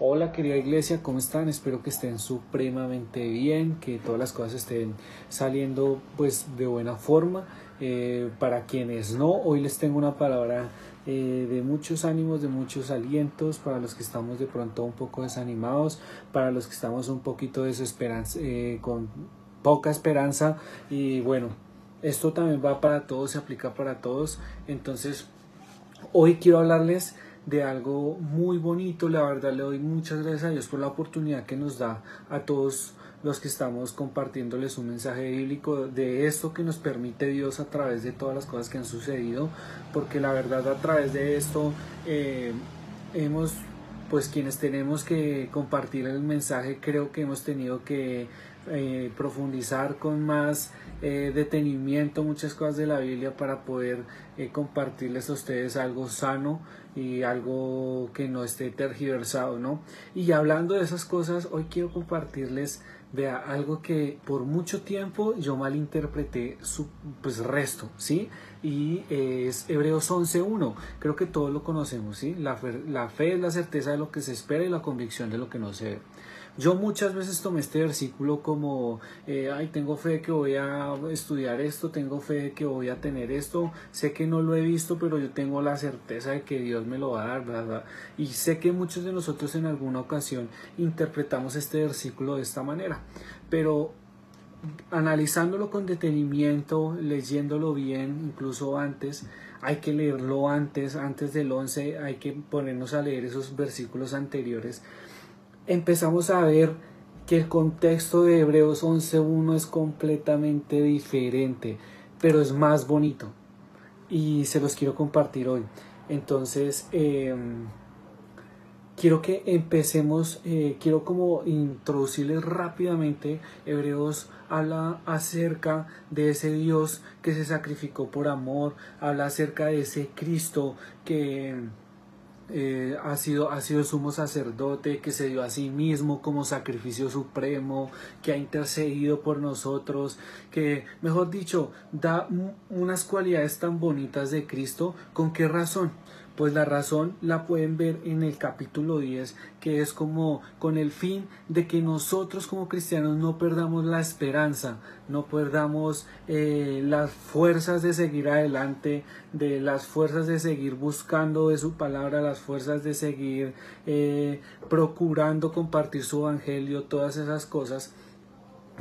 Hola querida iglesia, ¿cómo están? Espero que estén supremamente bien, que todas las cosas estén saliendo pues de buena forma. Eh, para quienes no, hoy les tengo una palabra eh, de muchos ánimos, de muchos alientos, para los que estamos de pronto un poco desanimados, para los que estamos un poquito desesperanza, eh, con poca esperanza y bueno, esto también va para todos, se aplica para todos. Entonces, hoy quiero hablarles de algo muy bonito. La verdad le doy muchas gracias a Dios por la oportunidad que nos da a todos los que estamos compartiéndoles un mensaje bíblico de esto que nos permite Dios a través de todas las cosas que han sucedido, porque la verdad a través de esto eh, hemos, pues quienes tenemos que compartir el mensaje, creo que hemos tenido que eh, profundizar con más eh, detenimiento muchas cosas de la Biblia para poder eh, compartirles a ustedes algo sano y algo que no esté tergiversado, ¿no? Y hablando de esas cosas, hoy quiero compartirles vea algo que por mucho tiempo yo malinterpreté su pues resto, ¿sí? Y es Hebreos 11.1, creo que todos lo conocemos, ¿sí? La la fe es la certeza de lo que se espera y la convicción de lo que no se ve. Yo muchas veces tomé este versículo como, eh, ay, tengo fe que voy a estudiar esto, tengo fe que voy a tener esto, sé que no lo he visto, pero yo tengo la certeza de que Dios me lo va a dar. Y sé que muchos de nosotros en alguna ocasión interpretamos este versículo de esta manera, pero analizándolo con detenimiento, leyéndolo bien, incluso antes, hay que leerlo antes, antes del 11, hay que ponernos a leer esos versículos anteriores empezamos a ver que el contexto de Hebreos 11.1 es completamente diferente, pero es más bonito. Y se los quiero compartir hoy. Entonces, em, quiero que empecemos, eh, quiero como introducirles rápidamente. Hebreos habla acerca de ese Dios que se sacrificó por amor, habla acerca de ese Cristo que eh, ha, sido, ha sido sumo sacerdote que se dio a sí mismo como sacrificio supremo, que ha intercedido por nosotros, que, mejor dicho, da unas cualidades tan bonitas de Cristo. ¿Con qué razón? Pues la razón la pueden ver en el capítulo 10, que es como con el fin de que nosotros como cristianos no perdamos la esperanza, no perdamos eh, las fuerzas de seguir adelante, de las fuerzas de seguir buscando de su palabra, las fuerzas de seguir eh, procurando compartir su evangelio, todas esas cosas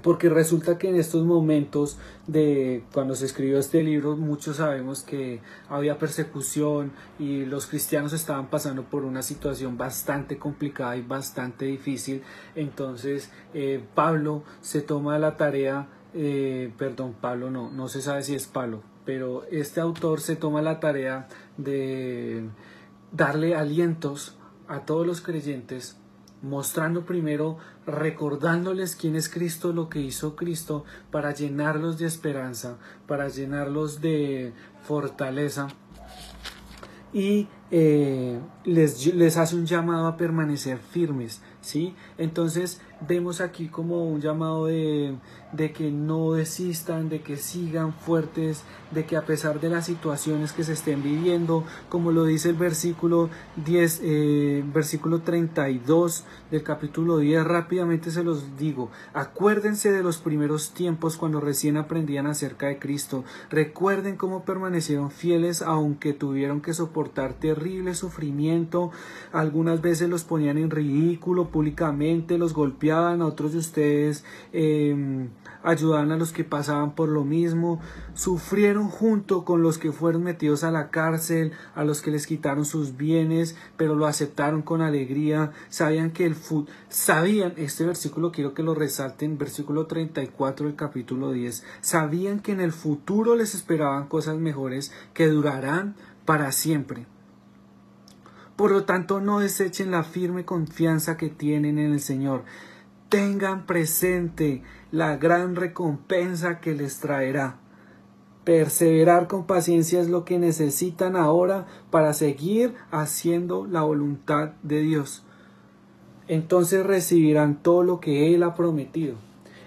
porque resulta que en estos momentos de cuando se escribió este libro muchos sabemos que había persecución y los cristianos estaban pasando por una situación bastante complicada y bastante difícil. Entonces eh, Pablo se toma la tarea eh, perdón Pablo no no se sabe si es Pablo pero este autor se toma la tarea de darle alientos a todos los creyentes mostrando primero, recordándoles quién es Cristo, lo que hizo Cristo, para llenarlos de esperanza, para llenarlos de fortaleza y eh, les, les hace un llamado a permanecer firmes, ¿sí? Entonces vemos aquí como un llamado de, de, que no desistan, de que sigan fuertes, de que a pesar de las situaciones que se estén viviendo, como lo dice el versículo 10, eh, versículo 32 del capítulo 10, rápidamente se los digo, acuérdense de los primeros tiempos cuando recién aprendían acerca de Cristo, recuerden cómo permanecieron fieles aunque tuvieron que soportar terrible sufrimiento, algunas veces los ponían en ridículo públicamente, los golpeaban, a otros de ustedes, eh, ayudaban a los que pasaban por lo mismo, sufrieron junto con los que fueron metidos a la cárcel, a los que les quitaron sus bienes, pero lo aceptaron con alegría, sabían que el sabían, este versículo quiero que lo resalten, versículo 34 del capítulo 10, sabían que en el futuro les esperaban cosas mejores que durarán para siempre. Por lo tanto, no desechen la firme confianza que tienen en el Señor tengan presente la gran recompensa que les traerá. Perseverar con paciencia es lo que necesitan ahora para seguir haciendo la voluntad de Dios. Entonces recibirán todo lo que Él ha prometido.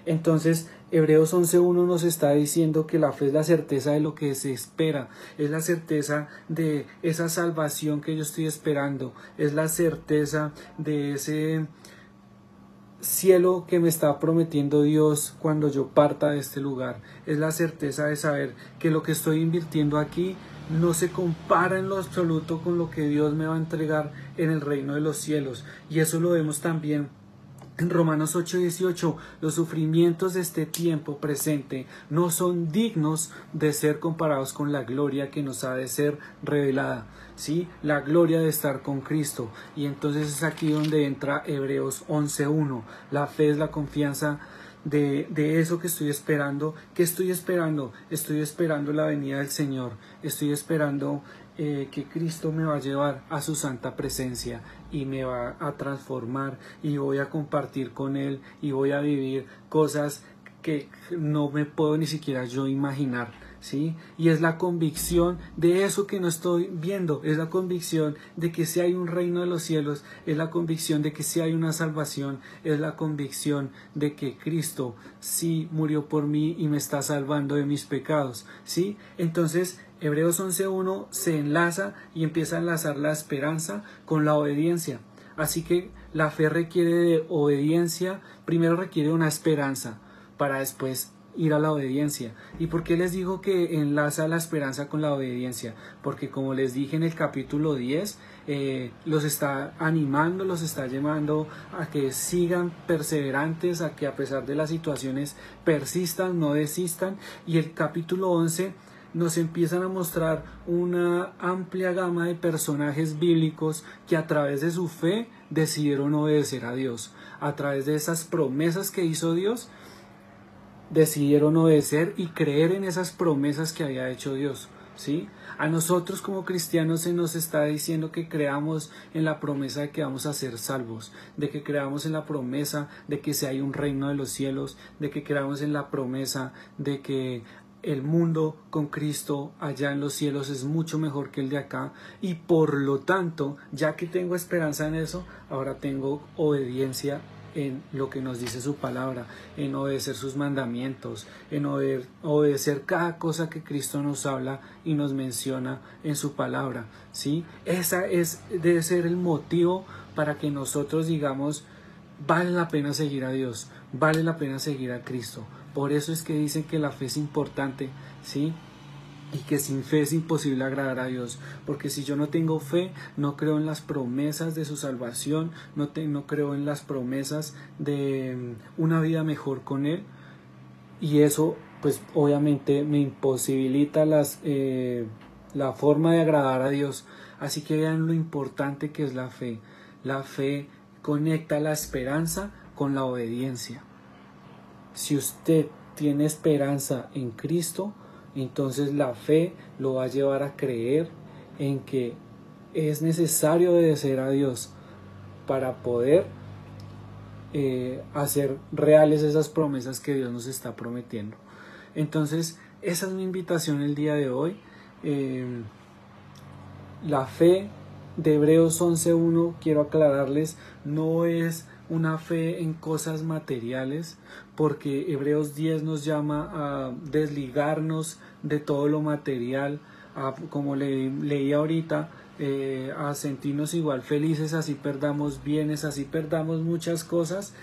Entonces, Hebreos 11.1 nos está diciendo que la fe es la certeza de lo que se espera, es la certeza de esa salvación que yo estoy esperando, es la certeza de ese cielo que me está prometiendo Dios cuando yo parta de este lugar, es la certeza de saber que lo que estoy invirtiendo aquí no se compara en lo absoluto con lo que Dios me va a entregar en el reino de los cielos. Y eso lo vemos también en Romanos 8:18, los sufrimientos de este tiempo presente no son dignos de ser comparados con la gloria que nos ha de ser revelada, ¿sí? La gloria de estar con Cristo. Y entonces es aquí donde entra Hebreos 11:1. La fe es la confianza de, de, eso que estoy esperando. ¿Qué estoy esperando? Estoy esperando la venida del Señor. Estoy esperando eh, que Cristo me va a llevar a su santa presencia y me va a transformar y voy a compartir con Él y voy a vivir cosas que no me puedo ni siquiera yo imaginar. ¿Sí? Y es la convicción de eso que no estoy viendo, es la convicción de que si hay un reino de los cielos, es la convicción de que si hay una salvación, es la convicción de que Cristo sí murió por mí y me está salvando de mis pecados, ¿sí? Entonces, Hebreos 11.1 se enlaza y empieza a enlazar la esperanza con la obediencia. Así que la fe requiere de obediencia, primero requiere una esperanza para después ir a la obediencia. ¿Y por qué les digo que enlaza la esperanza con la obediencia? Porque como les dije en el capítulo 10, eh, los está animando, los está llamando a que sigan perseverantes, a que a pesar de las situaciones persistan, no desistan. Y el capítulo 11 nos empiezan a mostrar una amplia gama de personajes bíblicos que a través de su fe decidieron obedecer a Dios. A través de esas promesas que hizo Dios, decidieron obedecer y creer en esas promesas que había hecho Dios. ¿Sí? A nosotros como cristianos se nos está diciendo que creamos en la promesa de que vamos a ser salvos, de que creamos en la promesa de que si hay un reino de los cielos, de que creamos en la promesa de que el mundo con Cristo allá en los cielos es mucho mejor que el de acá y por lo tanto, ya que tengo esperanza en eso, ahora tengo obediencia en lo que nos dice su palabra, en obedecer sus mandamientos, en obedecer cada cosa que Cristo nos habla y nos menciona en su palabra, ¿sí? Esa es debe ser el motivo para que nosotros digamos vale la pena seguir a Dios, vale la pena seguir a Cristo. Por eso es que dicen que la fe es importante, ¿sí? Y que sin fe es imposible agradar a Dios. Porque si yo no tengo fe, no creo en las promesas de su salvación, no, no creo en las promesas de mm, una vida mejor con Él. Y eso, pues obviamente me imposibilita las, eh, la forma de agradar a Dios. Así que vean lo importante que es la fe. La fe conecta la esperanza con la obediencia. Si usted tiene esperanza en Cristo, entonces la fe lo va a llevar a creer en que es necesario obedecer a Dios para poder eh, hacer reales esas promesas que Dios nos está prometiendo. Entonces, esa es mi invitación el día de hoy. Eh, la fe de Hebreos 11.1, quiero aclararles, no es una fe en cosas materiales, porque Hebreos 10 nos llama a desligarnos de todo lo material, como le, leí ahorita, eh, a sentirnos igual felices, así perdamos bienes, así perdamos muchas cosas.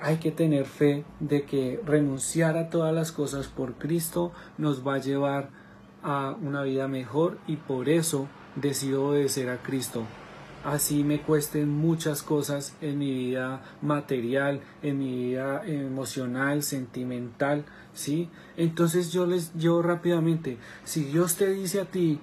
Hay que tener fe de que renunciar a todas las cosas por Cristo nos va a llevar a una vida mejor y por eso decido obedecer a Cristo así me cuesten muchas cosas en mi vida material, en mi vida emocional, sentimental, ¿sí? Entonces yo les, yo rápidamente, si Dios te dice a ti,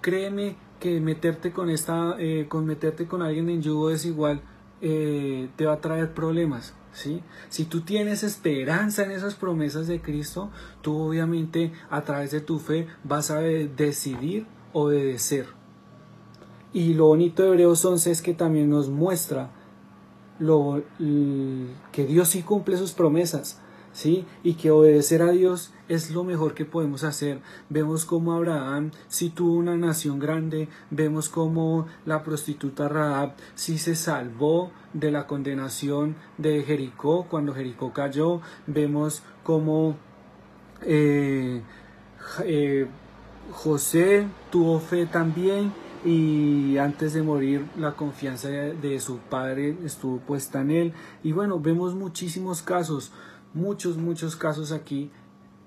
créeme que meterte con esta, eh, con meterte con alguien en yugo desigual, eh, te va a traer problemas, ¿sí? Si tú tienes esperanza en esas promesas de Cristo, tú obviamente a través de tu fe vas a decidir obedecer, y lo bonito de Hebreos 11 es que también nos muestra lo, que Dios sí cumple sus promesas. ¿sí? Y que obedecer a Dios es lo mejor que podemos hacer. Vemos cómo Abraham sí tuvo una nación grande, vemos cómo la prostituta Rahab sí se salvó de la condenación de Jericó cuando Jericó cayó, vemos cómo eh, eh, José tuvo fe también y antes de morir la confianza de, su padre estuvo puesta en él y bueno vemos muchísimos casos muchos, muchos casos aquí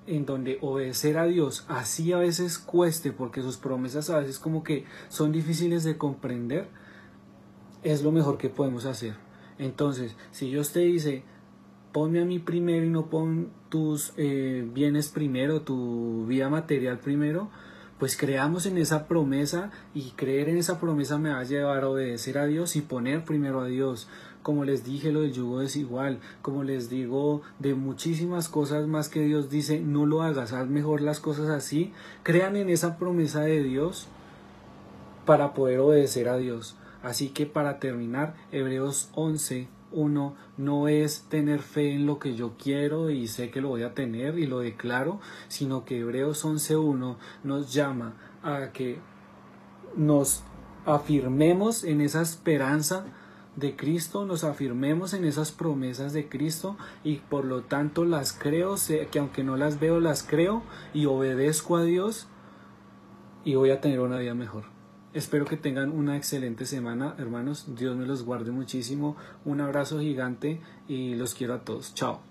en donde obedecer a Dios así a veces cueste porque sus promesas a veces como que son difíciles de comprender, es lo mejor que podemos hacer. Entonces, si Dios te dice, ponme a mí primero y no pon tus eh, bienes primero, tu vida material primero, pues creamos en esa promesa y creer en esa promesa me va a llevar a obedecer a Dios y poner primero a Dios. Como les dije, lo del yugo es igual. Como les digo, de muchísimas cosas más que Dios dice, no lo hagas, haz mejor las cosas así. Crean en esa promesa de Dios para poder obedecer a Dios. Así que para terminar, Hebreos 11, uno no es tener fe en lo que yo quiero y sé que lo voy a tener y lo declaro, sino que Hebreos 11.1 nos llama a que nos afirmemos en esa esperanza de Cristo, nos afirmemos en esas promesas de Cristo y por lo tanto las creo, que aunque no las veo, las creo y obedezco a Dios y voy a tener una vida mejor. Espero que tengan una excelente semana, hermanos. Dios me los guarde muchísimo. Un abrazo gigante y los quiero a todos. Chao.